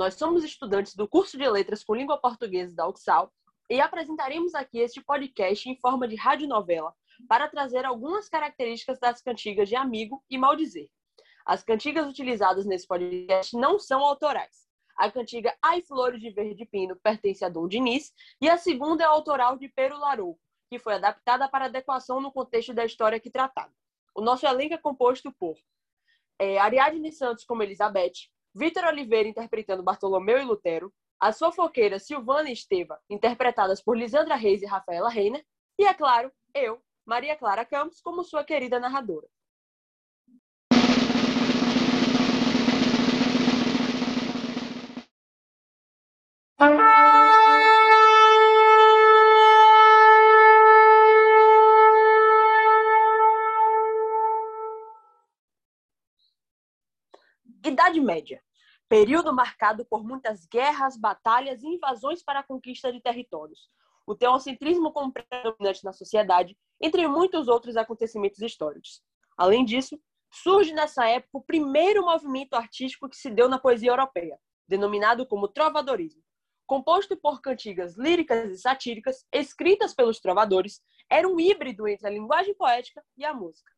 Nós somos estudantes do curso de Letras com Língua Portuguesa da UXAL e apresentaremos aqui este podcast em forma de radionovela para trazer algumas características das cantigas de amigo e maldizer. As cantigas utilizadas nesse podcast não são autorais. A cantiga Ai Flores de Verde Pino pertence a Dom Diniz e a segunda é autoral de Pero Larou, que foi adaptada para adequação no contexto da história que tratada. O nosso elenco é composto por é, Ariadne Santos como Elizabeth, Vitor Oliveira interpretando Bartolomeu e Lutero, as fofoqueiras Silvana e Esteva, interpretadas por Lisandra Reis e Rafaela Reiner, e, é claro, eu, Maria Clara Campos, como sua querida narradora. Idade Média período marcado por muitas guerras, batalhas e invasões para a conquista de territórios. O teocentrismo como predominante na sociedade, entre muitos outros acontecimentos históricos. Além disso, surge nessa época o primeiro movimento artístico que se deu na poesia europeia, denominado como trovadorismo. Composto por cantigas líricas e satíricas, escritas pelos trovadores, era um híbrido entre a linguagem poética e a música.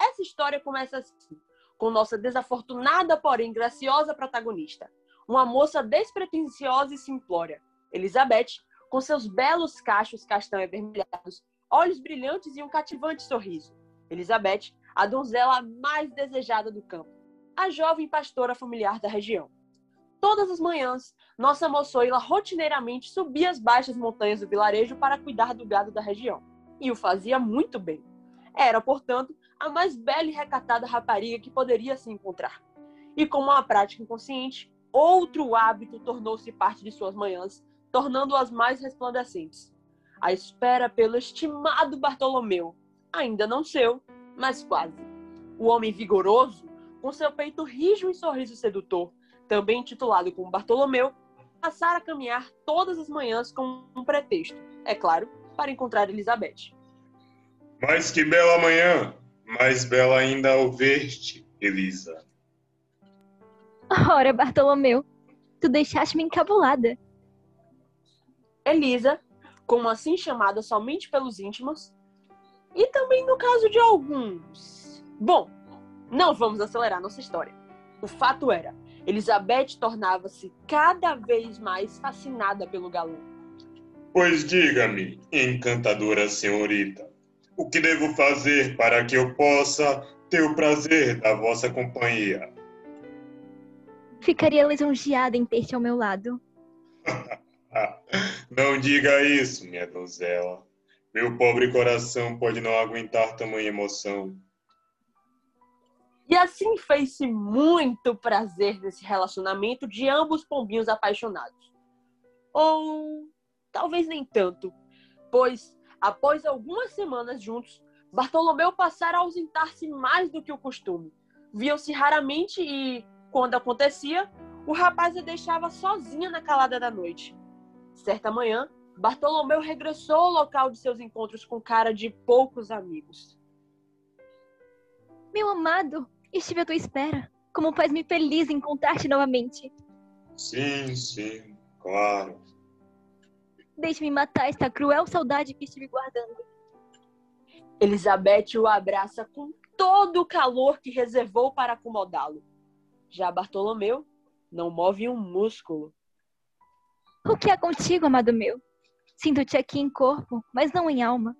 Essa história começa assim com nossa desafortunada, porém graciosa protagonista, uma moça despretensiosa e simplória, Elizabeth, com seus belos cachos castanho avermelhados, olhos brilhantes e um cativante sorriso. Elizabeth, a donzela mais desejada do campo, a jovem pastora familiar da região. Todas as manhãs, nossa moçoila rotineiramente subia as baixas montanhas do vilarejo para cuidar do gado da região, e o fazia muito bem. Era, portanto, a mais bela e recatada rapariga que poderia se encontrar. E como uma prática inconsciente, outro hábito tornou-se parte de suas manhãs, tornando-as mais resplandecentes. A espera pelo estimado Bartolomeu, ainda não seu, mas quase. O homem vigoroso, com seu peito rijo e sorriso sedutor, também intitulado como Bartolomeu, passara a caminhar todas as manhãs com um pretexto, é claro, para encontrar Elizabeth. Mas que bela manhã! Mais bela ainda ao ver-te, Elisa. Ora, Bartolomeu, tu deixaste-me encabulada. Elisa, como assim chamada somente pelos íntimos, e também no caso de alguns. Bom, não vamos acelerar nossa história. O fato era, Elizabeth tornava-se cada vez mais fascinada pelo galão. Pois diga-me, encantadora senhorita, o que devo fazer para que eu possa ter o prazer da vossa companhia? Ficaria lisonjeada em ter-te ao meu lado. não diga isso, minha donzela. Meu pobre coração pode não aguentar tamanha emoção. E assim fez-se muito prazer nesse relacionamento de ambos pombinhos apaixonados. Ou talvez nem tanto, pois Após algumas semanas juntos, Bartolomeu passara a ausentar-se mais do que o costume. Viam-se raramente e, quando acontecia, o rapaz a deixava sozinha na calada da noite. Certa manhã, Bartolomeu regressou ao local de seus encontros com cara de poucos amigos. Meu amado, estive à tua espera. Como faz-me feliz encontrar-te novamente. Sim, sim, claro. Deixe-me matar esta cruel saudade que estive guardando. Elizabeth o abraça com todo o calor que reservou para acomodá-lo. Já Bartolomeu não move um músculo. O que é contigo, amado meu? Sinto-te aqui em corpo, mas não em alma,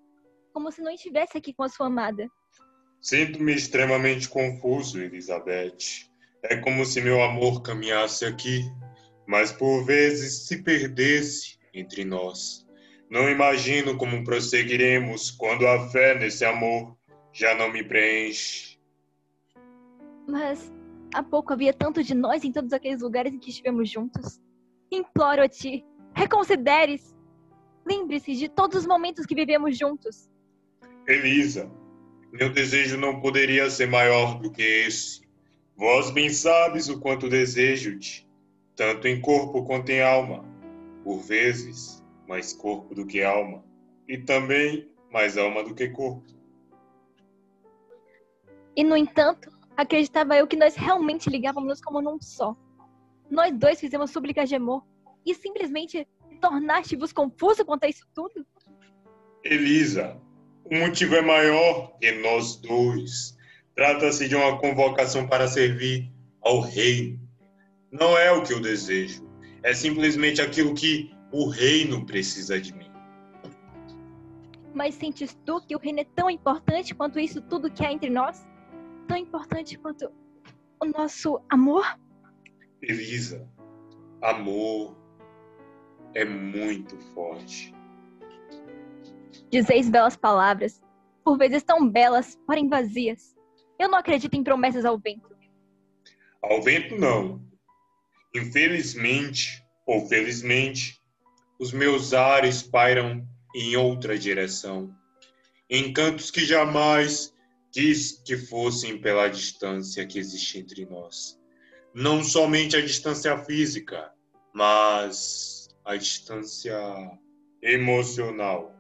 como se não estivesse aqui com a sua amada. Sinto-me extremamente confuso, Elizabeth. É como se meu amor caminhasse aqui, mas por vezes se perdesse entre nós. Não imagino como prosseguiremos quando a fé nesse amor já não me preenche. Mas há pouco havia tanto de nós em todos aqueles lugares em que estivemos juntos. Imploro a ti, reconsideres. Lembre-se de todos os momentos que vivemos juntos. Elisa, meu desejo não poderia ser maior do que esse. Vós bem sabes o quanto desejo-te, tanto em corpo quanto em alma por vezes, mais corpo do que alma, e também mais alma do que corpo. E, no entanto, acreditava eu que nós realmente ligávamos como num só. Nós dois fizemos súplicas de amor e simplesmente tornaste-vos confuso quanto a isso tudo? Elisa, o motivo é maior que nós dois. Trata-se de uma convocação para servir ao reino. Não é o que eu desejo, é simplesmente aquilo que o reino precisa de mim. Mas sentes tu que o reino é tão importante quanto isso tudo que há entre nós? Tão importante quanto o nosso amor? Elisa, amor é muito forte. Dizeis belas palavras, por vezes tão belas, porém vazias. Eu não acredito em promessas ao vento. Ao vento, não. Infelizmente, ou felizmente, os meus ares pairam em outra direção. Encantos que jamais quis que fossem pela distância que existe entre nós. Não somente a distância física, mas a distância emocional.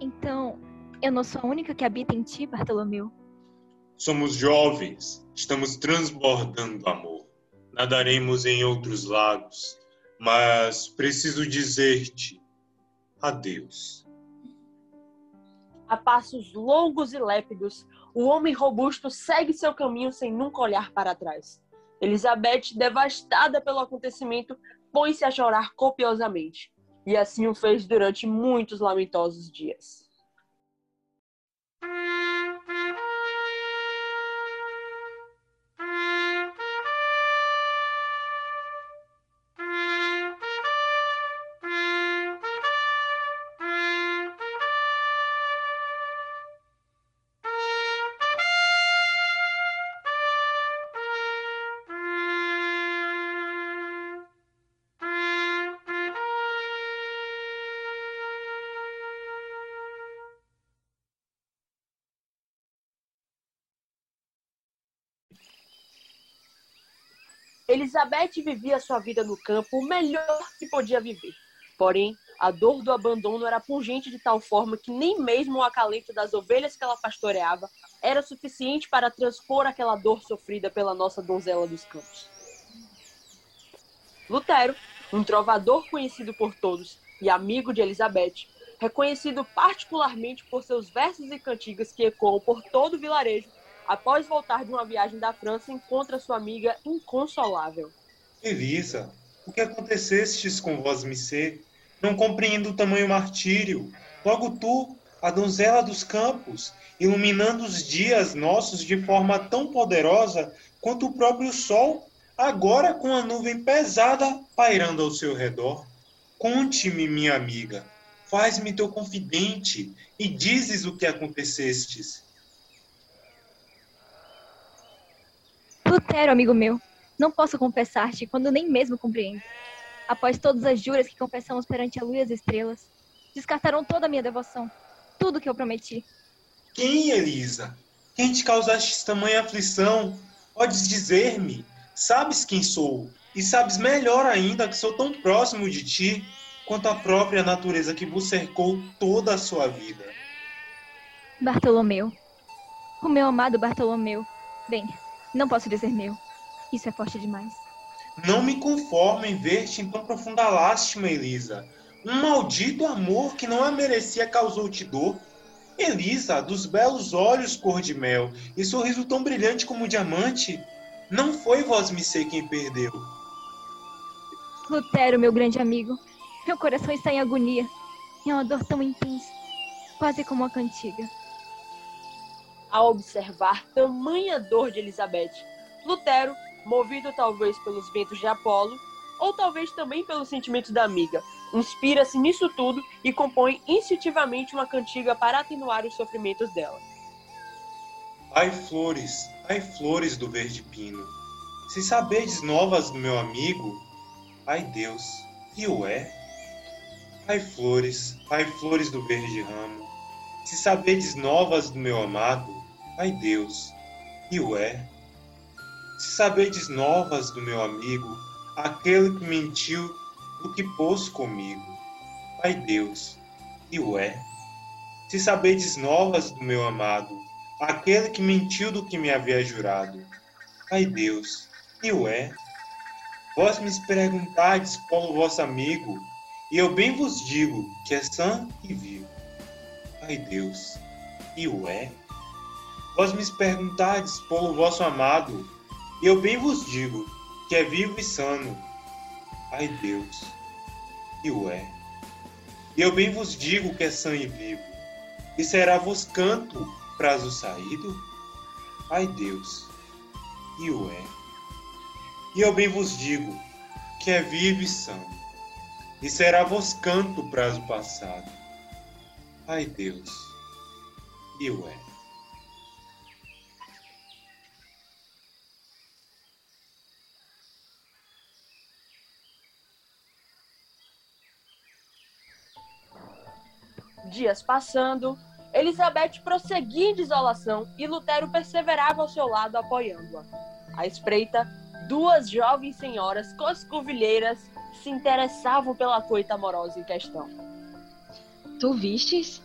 Então, eu não sou a única que habita em ti, Bartolomeu. Somos jovens, estamos transbordando amor. Nadaremos em outros lagos, mas preciso dizer-te adeus. A passos longos e lépidos, o homem robusto segue seu caminho sem nunca olhar para trás. Elizabeth, devastada pelo acontecimento, põe-se a chorar copiosamente. E assim o fez durante muitos lamentosos dias. Elizabeth vivia sua vida no campo o melhor que podia viver. Porém, a dor do abandono era pungente de tal forma que nem mesmo o acalento das ovelhas que ela pastoreava era suficiente para transpor aquela dor sofrida pela nossa donzela dos campos. Lutero, um trovador conhecido por todos e amigo de Elizabeth, reconhecido particularmente por seus versos e cantigas que ecoam por todo o vilarejo, após voltar de uma viagem da França, encontra sua amiga inconsolável. Elisa, o que acontecestes com vós, Missê? Não compreendo o tamanho martírio. Logo tu, a donzela dos campos, iluminando os dias nossos de forma tão poderosa quanto o próprio sol, agora com a nuvem pesada pairando ao seu redor. Conte-me, minha amiga, faz-me teu confidente e dizes o que acontecestes. Lutero, amigo meu, não posso confessar-te quando nem mesmo compreendo. Após todas as juras que confessamos perante a lua e as estrelas, descartaram toda a minha devoção, tudo que eu prometi. Quem, Elisa? Quem te causaste tamanha aflição? Podes dizer-me? Sabes quem sou? E sabes melhor ainda que sou tão próximo de ti quanto a própria natureza que vos cercou toda a sua vida. Bartolomeu. O meu amado Bartolomeu. Bem, não posso dizer meu. Isso é forte demais. Não me conformo em ver-te em tão profunda lástima, Elisa. Um maldito amor que não a merecia causou-te dor. Elisa, dos belos olhos cor de mel e sorriso tão brilhante como um diamante, não foi vós me ser quem perdeu. Lutero, meu grande amigo, meu coração está em agonia. É uma dor tão intensa, quase como uma cantiga. Ao observar tamanha dor de Elizabeth, Lutero, movido talvez pelos ventos de Apolo, ou talvez também pelos sentimentos da amiga, inspira-se nisso tudo e compõe instintivamente uma cantiga para atenuar os sofrimentos dela. Ai flores, ai flores do verde pino, se sabedes novas do meu amigo, ai Deus, e o é? Ai flores, ai flores do verde ramo, se sabedes novas do meu amado, ai Deus, e o é. Se sabedes novas do meu amigo, aquele que mentiu do que pôs comigo, ai Deus, e o é. Se sabedes novas do meu amado, aquele que mentiu do que me havia jurado, ai Deus, e o é. Vós me perguntardes qual o vosso amigo, e eu bem vos digo que é sã e vivo. Ai Deus, e o é? Vós me perguntardes pelo vosso amado, e eu bem vos digo que é vivo e sano. Ai Deus, e o é? E eu bem vos digo que é sã e vivo, e será vos canto prazo saído? Ai Deus, e o é? E eu bem vos digo que é vivo e são, e será vos canto prazo passado. Ai Deus, e o é? Dias passando, Elizabeth prosseguia em desolação e Lutero perseverava ao seu lado apoiando-a. À espreita, duas jovens senhoras coscovilheiras se interessavam pela coita amorosa em questão. Tu vistes?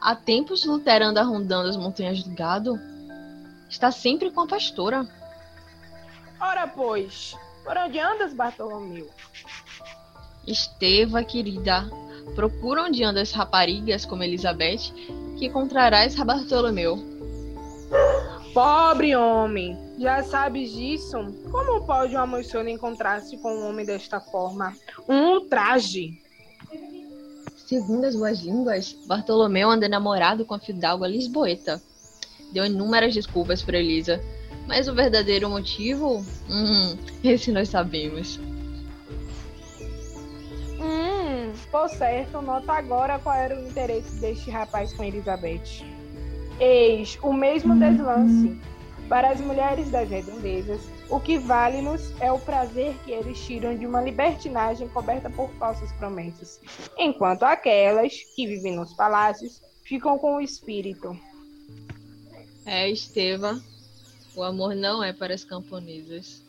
Há tempos Lutero anda rondando as montanhas do gado. Está sempre com a pastora. Ora, pois, por onde andas, Bartolomeu? Esteva, querida, procura onde andam as raparigas como Elizabeth, que encontrarás Bartolomeu. Pobre homem, já sabes disso? Como pode uma moçona encontrar-se com um homem desta forma? Um ultraje. Segundo as boas línguas, Bartolomeu anda namorado com a fidalga Lisboeta. Deu inúmeras desculpas para Elisa, mas o verdadeiro motivo? Hum, esse nós sabemos. Por certo, nota agora qual era o interesse deste rapaz com Elizabeth. Eis o mesmo deslance. Para as mulheres das redondezas, o que vale-nos é o prazer que eles tiram de uma libertinagem coberta por falsas promessas, enquanto aquelas que vivem nos palácios ficam com o espírito. É, Estevam, o amor não é para as camponesas.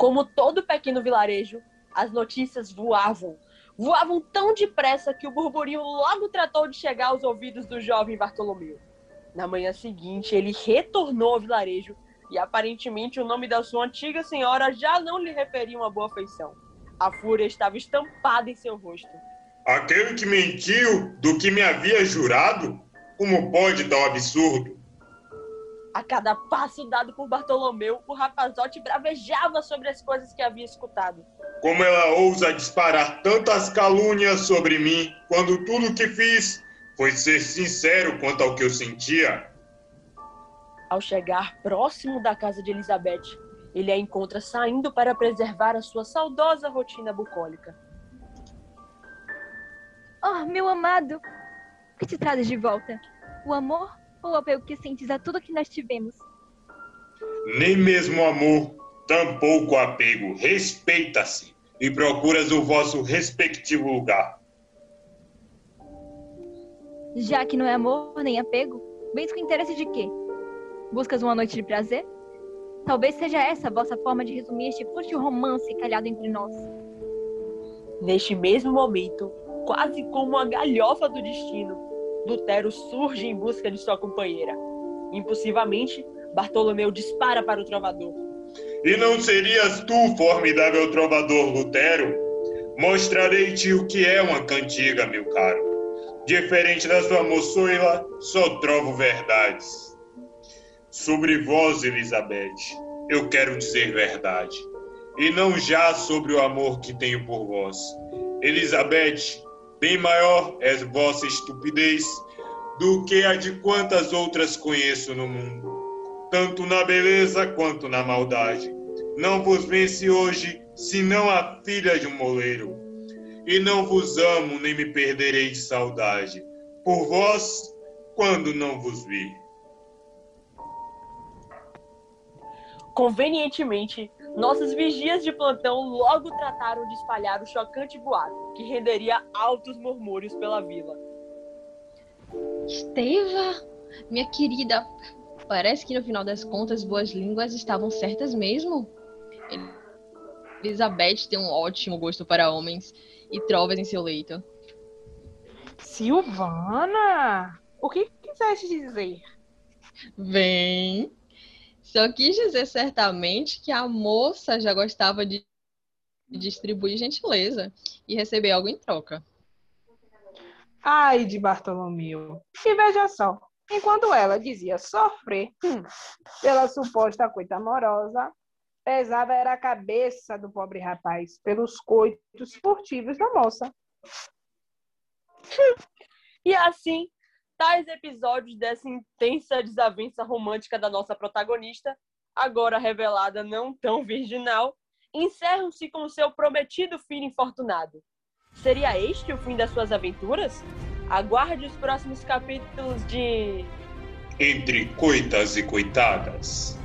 Como todo pequeno vilarejo, as notícias voavam. Voavam tão depressa que o burburinho logo tratou de chegar aos ouvidos do jovem Bartolomeu. Na manhã seguinte, ele retornou ao vilarejo e aparentemente o nome da sua antiga senhora já não lhe referia uma boa feição. A fúria estava estampada em seu rosto. Aquele que mentiu do que me havia jurado? Como pode tal absurdo? A cada passo dado por Bartolomeu, o rapazote bravejava sobre as coisas que havia escutado. Como ela ousa disparar tantas calúnias sobre mim, quando tudo o que fiz foi ser sincero quanto ao que eu sentia? Ao chegar próximo da casa de Elizabeth, ele a encontra saindo para preservar a sua saudosa rotina bucólica. Oh, meu amado! O que te traz de volta? O amor ou o apego que sentes a tudo que nós tivemos? Nem mesmo amor, tampouco apego. Respeita-se e procuras o vosso respectivo lugar. Já que não é amor nem apego, vens com interesse de quê? Buscas uma noite de prazer? Talvez seja essa a vossa forma de resumir este fútil romance calhado entre nós. Neste mesmo momento, quase como uma galhofa do destino, Lutero surge em busca de sua companheira. Impulsivamente, Bartolomeu dispara para o trovador. E não serias tu, formidável trovador Lutero? Mostrarei-te o que é uma cantiga, meu caro. Diferente da sua moçoila, só trovo verdades. Sobre vós, Elizabeth, eu quero dizer verdade. E não já sobre o amor que tenho por vós. Elizabeth, bem maior é vossa estupidez do que a de quantas outras conheço no mundo, tanto na beleza quanto na maldade. Não vos vence hoje, senão a filha de um moleiro. E não vos amo, nem me perderei de saudade, por vós, quando não vos vi. Convenientemente, nossas vigias de plantão logo trataram de espalhar o chocante boato, que renderia altos murmúrios pela vila. Esteva, minha querida, parece que no final das contas boas línguas estavam certas mesmo. Elizabeth tem um ótimo gosto para homens e trovas em seu leito. Silvana, o que quiseste dizer? Vem. Só quis dizer certamente que a moça já gostava de distribuir gentileza e receber algo em troca. Ai de Bartolomeu. E veja só, enquanto ela dizia sofrer hum, pela suposta coita amorosa, pesava era a cabeça do pobre rapaz pelos coitos furtivos da moça. E assim, tais episódios dessa intensa desavença romântica da nossa protagonista, agora revelada não tão virginal, encerram-se com seu prometido filho infortunado. Seria este o fim das suas aventuras? Aguarde os próximos capítulos de. Entre coitas e coitadas.